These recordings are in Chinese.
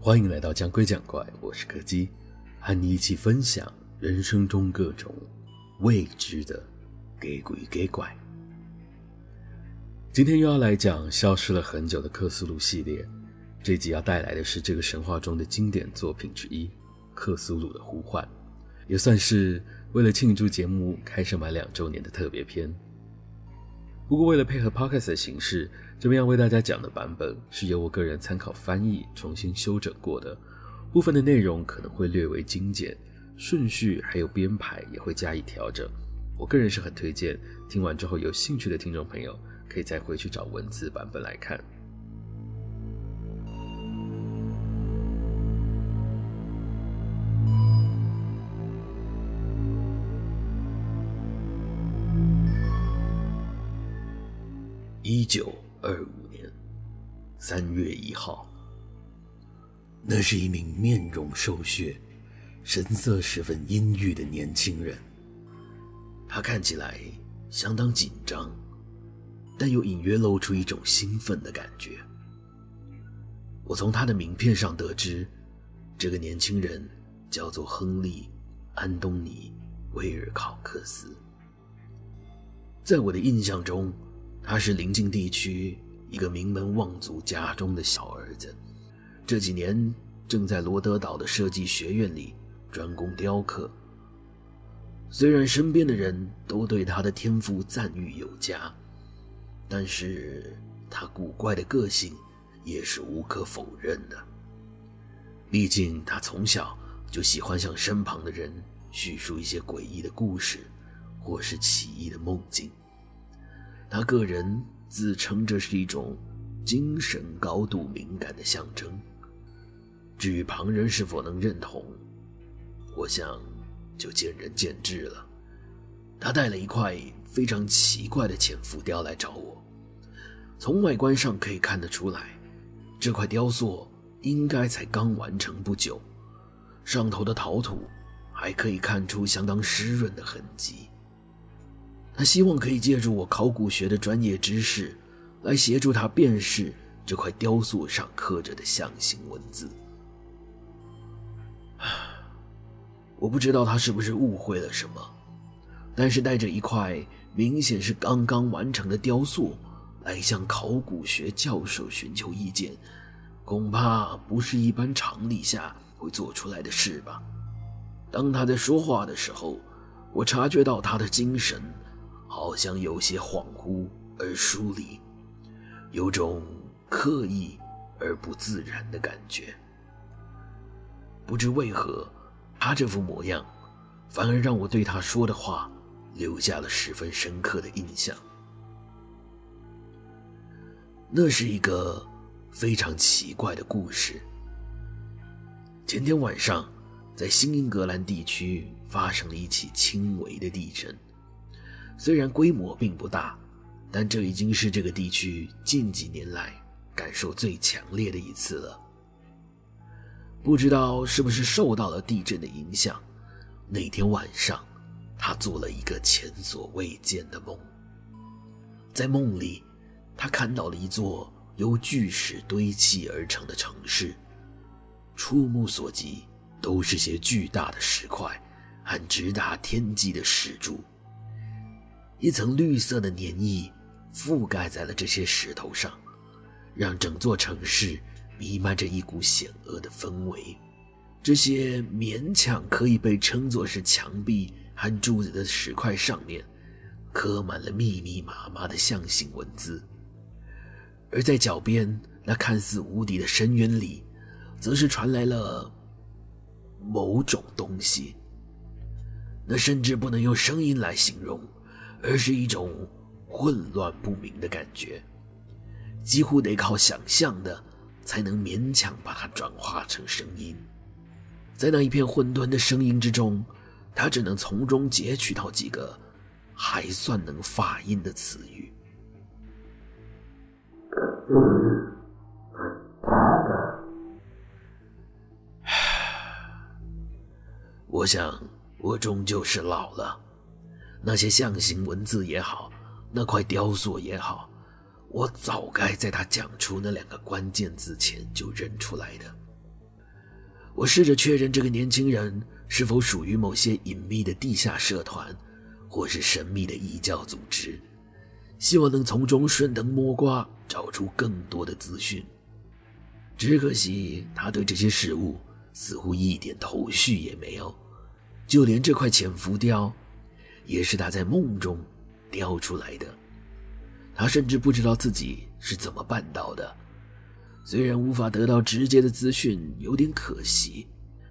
欢迎来到讲鬼讲怪，我是柯基，和你一起分享人生中各种未知的给鬼给怪。今天又要来讲消失了很久的克苏鲁系列，这集要带来的是这个神话中的经典作品之一《克苏鲁的呼唤》，也算是为了庆祝节目开设满两周年的特别篇。不过，为了配合 Podcast 的形式，这边要为大家讲的版本是由我个人参考翻译重新修整过的，部分的内容可能会略为精简，顺序还有编排也会加以调整。我个人是很推荐，听完之后有兴趣的听众朋友可以再回去找文字版本来看。九二五年三月一号，那是一名面容瘦削、神色十分阴郁的年轻人。他看起来相当紧张，但又隐约露出一种兴奋的感觉。我从他的名片上得知，这个年轻人叫做亨利·安东尼·威尔考克斯。在我的印象中，他是邻近地区一个名门望族家中的小儿子，这几年正在罗德岛的设计学院里专攻雕刻。虽然身边的人都对他的天赋赞誉有加，但是他古怪的个性也是无可否认的。毕竟他从小就喜欢向身旁的人叙述一些诡异的故事，或是奇异的梦境。他个人自称这是一种精神高度敏感的象征。至于旁人是否能认同，我想就见仁见智了。他带了一块非常奇怪的浅浮雕来找我，从外观上可以看得出来，这块雕塑应该才刚完成不久，上头的陶土还可以看出相当湿润的痕迹。他希望可以借助我考古学的专业知识，来协助他辨识这块雕塑上刻着的象形文字。我不知道他是不是误会了什么，但是带着一块明显是刚刚完成的雕塑来向考古学教授寻求意见，恐怕不是一般常理下会做出来的事吧。当他在说话的时候，我察觉到他的精神。好像有些恍惚而疏离，有种刻意而不自然的感觉。不知为何，他这副模样反而让我对他说的话留下了十分深刻的印象。那是一个非常奇怪的故事。前天晚上，在新英格兰地区发生了一起轻微的地震。虽然规模并不大，但这已经是这个地区近几年来感受最强烈的一次了。不知道是不是受到了地震的影响，那天晚上，他做了一个前所未见的梦。在梦里，他看到了一座由巨石堆砌而成的城市，触目所及都是些巨大的石块和直达天际的石柱。一层绿色的粘液覆盖在了这些石头上，让整座城市弥漫着一股险恶的氛围。这些勉强可以被称作是墙壁和柱子的石块上面，刻满了密密麻麻的象形文字。而在脚边那看似无底的深渊里，则是传来了某种东西，那甚至不能用声音来形容，而是一种混乱不明的感觉，几乎得靠想象的才能勉强把它转化成声音。在那一片混沌的声音之中，他只能从中截取到几个还算能发音的词语。我想，我终究是老了。那些象形文字也好，那块雕塑也好，我早该在他讲出那两个关键字前就认出来的。我试着确认这个年轻人是否属于某些隐秘的地下社团，或是神秘的异教组织，希望能从中顺藤摸瓜，找出更多的资讯。只可惜，他对这些事物。似乎一点头绪也没有，就连这块潜伏雕，也是他在梦中雕出来的。他甚至不知道自己是怎么办到的。虽然无法得到直接的资讯，有点可惜，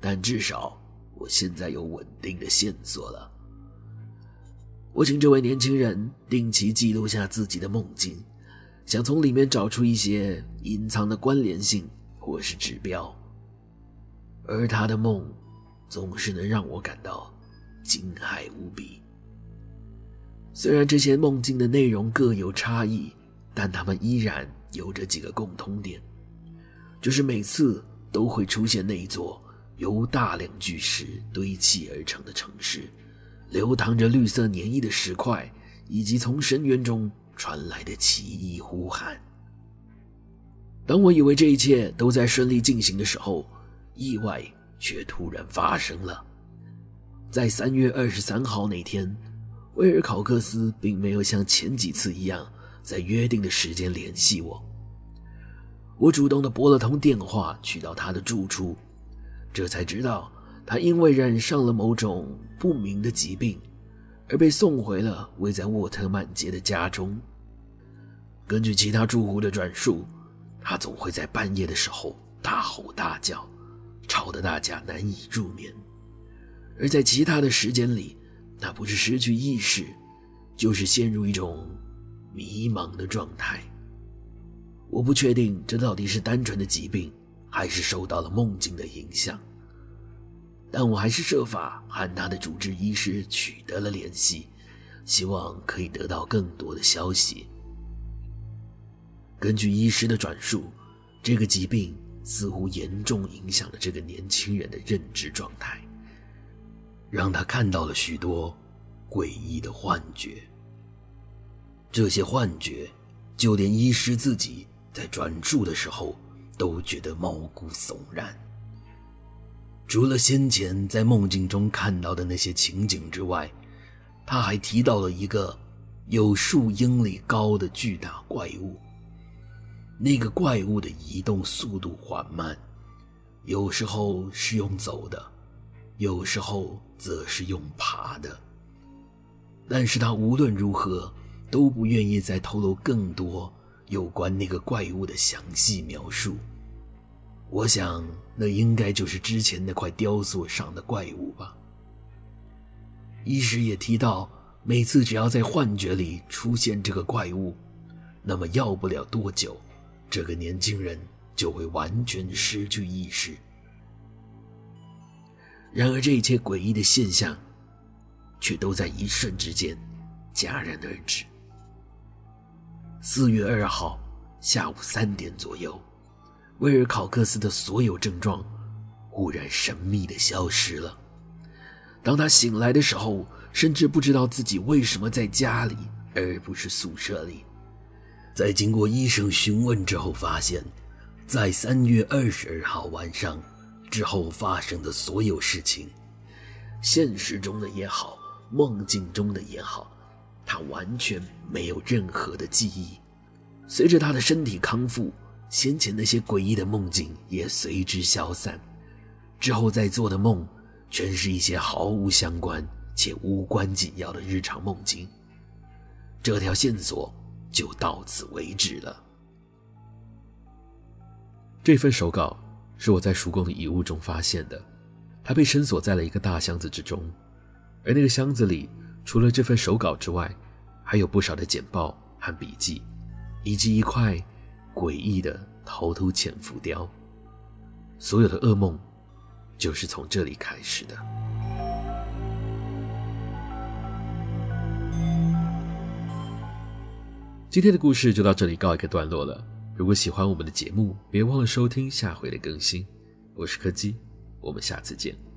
但至少我现在有稳定的线索了。我请这位年轻人定期记录下自己的梦境，想从里面找出一些隐藏的关联性或是指标。而他的梦，总是能让我感到惊骇无比。虽然这些梦境的内容各有差异，但他们依然有着几个共通点，就是每次都会出现那一座由大量巨石堆砌而成的城市，流淌着绿色粘液的石块，以及从深渊中传来的奇异呼喊。当我以为这一切都在顺利进行的时候，意外却突然发生了，在三月二十三号那天，威尔考克斯并没有像前几次一样在约定的时间联系我。我主动的拨了通电话，去到他的住处，这才知道他因为染上了某种不明的疾病，而被送回了位在沃特曼街的家中。根据其他住户的转述，他总会在半夜的时候大吼大叫。吵得大家难以入眠，而在其他的时间里，那不是失去意识，就是陷入一种迷茫的状态。我不确定这到底是单纯的疾病，还是受到了梦境的影响，但我还是设法和他的主治医师取得了联系，希望可以得到更多的消息。根据医师的转述，这个疾病。似乎严重影响了这个年轻人的认知状态，让他看到了许多诡异的幻觉。这些幻觉，就连医师自己在转述的时候都觉得毛骨悚然。除了先前在梦境中看到的那些情景之外，他还提到了一个有数英里高的巨大怪物。那个怪物的移动速度缓慢，有时候是用走的，有时候则是用爬的。但是他无论如何都不愿意再透露更多有关那个怪物的详细描述。我想，那应该就是之前那块雕塑上的怪物吧。医师也提到，每次只要在幻觉里出现这个怪物，那么要不了多久。这个年轻人就会完全失去意识。然而，这一切诡异的现象，却都在一瞬之间戛然而止。四月二号下午三点左右，威尔考克斯的所有症状忽然神秘的消失了。当他醒来的时候，甚至不知道自己为什么在家里，而不是宿舍里。在经过医生询问之后，发现，在三月二十二号晚上之后发生的所有事情，现实中的也好，梦境中的也好，他完全没有任何的记忆。随着他的身体康复，先前那些诡异的梦境也随之消散。之后再做的梦，全是一些毫无相关且无关紧要的日常梦境。这条线索。就到此为止了。这份手稿是我在叔公的遗物中发现的，它被深锁在了一个大箱子之中，而那个箱子里除了这份手稿之外，还有不少的简报和笔记，以及一块诡异的陶土浅浮雕。所有的噩梦就是从这里开始的。今天的故事就到这里告一个段落了。如果喜欢我们的节目，别忘了收听下回的更新。我是柯基，我们下次见。